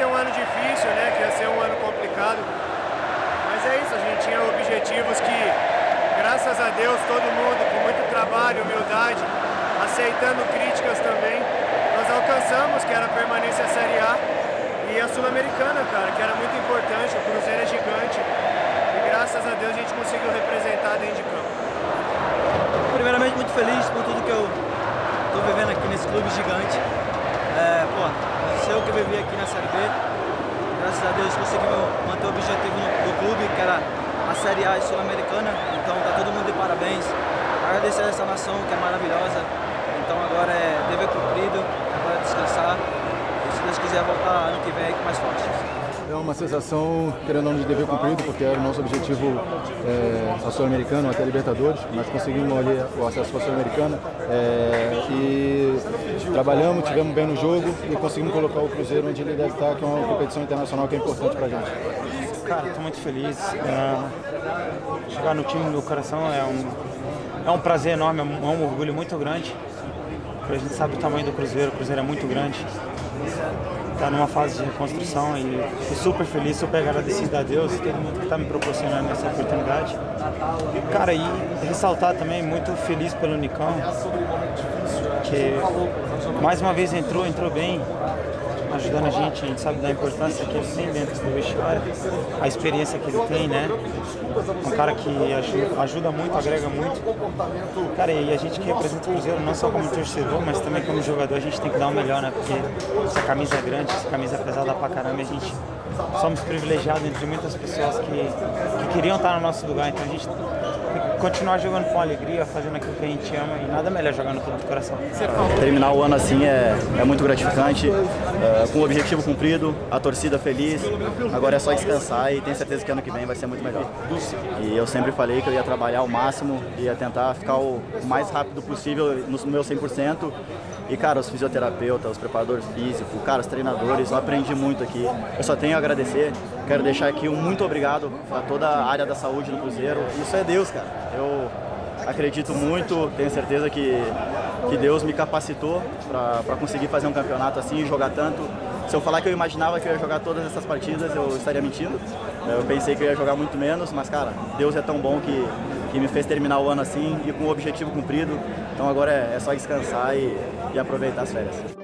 ser um ano difícil, né? Que ia ser um ano complicado. Mas é isso, a gente tinha objetivos que, graças a Deus, todo mundo, com muito trabalho, humildade, aceitando críticas também, nós alcançamos, que era a permanência Série A e a Sul-Americana, cara, que era muito importante, o Cruzeiro é gigante. E graças a Deus a gente conseguiu representar dentro de campo. Primeiramente, muito feliz por tudo que eu estou vivendo aqui nesse clube gigante. É, pô, sei eu que vivi aqui na Série B, graças a Deus conseguimos manter o objetivo do clube, que era a Série A Sul-Americana, então tá todo mundo de parabéns. Agradecer essa nação que é maravilhosa, então agora é dever cumprido, agora é descansar e se Deus quiser voltar ano que vem mais forte. É uma sensação, querendo ou não, de dever cumprido, porque era o nosso objetivo é, a Sul-Americana, até a Libertadores. Nós conseguimos ali o acesso a Sul-Americana é, e trabalhamos, tivemos bem no jogo e conseguimos colocar o Cruzeiro onde ele deve estar, que é uma competição internacional que é importante para a gente. Cara, estou muito feliz. É, chegar no time do coração é um, é um prazer enorme, é um, orgulho muito grande. A gente sabe o tamanho do Cruzeiro, o Cruzeiro é muito grande. Está numa fase de reconstrução e estou super feliz, super agradecido a Deus, todo mundo que está me proporcionando essa oportunidade. Cara, e ressaltar também, muito feliz pelo Nicão, que mais uma vez entrou, entrou bem, ajudando a gente, a gente sabe da importância que ele tem dentro do vestiário, a experiência que ele tem, né? Um cara que ajuda, muito, agrega muito. Cara, e a gente que representa o Cruzeiro, não só como torcedor, mas também como jogador, a gente tem que dar o melhor, né? Porque essa camisa é grande, essa camisa é pesada pra caramba, a gente somos privilegiados entre muitas pessoas que, que queriam estar no nosso lugar, então a gente continuar jogando com alegria, fazendo aquilo que a gente ama e nada melhor jogar no clube do coração. Terminar o ano assim é, é muito gratificante, é, com o objetivo cumprido, a torcida feliz. Agora é só descansar e tenho certeza que ano que vem vai ser muito melhor. E eu sempre falei que eu ia trabalhar ao máximo, ia tentar ficar o mais rápido possível no meu 100%. E, cara, os fisioterapeutas, os preparadores físicos, cara, os treinadores, eu aprendi muito aqui. Eu só tenho a agradecer. Quero deixar aqui um muito obrigado a toda a área da saúde do Cruzeiro. Isso é Deus, cara. Eu acredito muito, tenho certeza que, que Deus me capacitou para conseguir fazer um campeonato assim e jogar tanto. Se eu falar que eu imaginava que eu ia jogar todas essas partidas, eu estaria mentindo. Eu pensei que eu ia jogar muito menos, mas, cara, Deus é tão bom que, que me fez terminar o ano assim e com o objetivo cumprido. Então agora é, é só descansar e, e aproveitar as férias.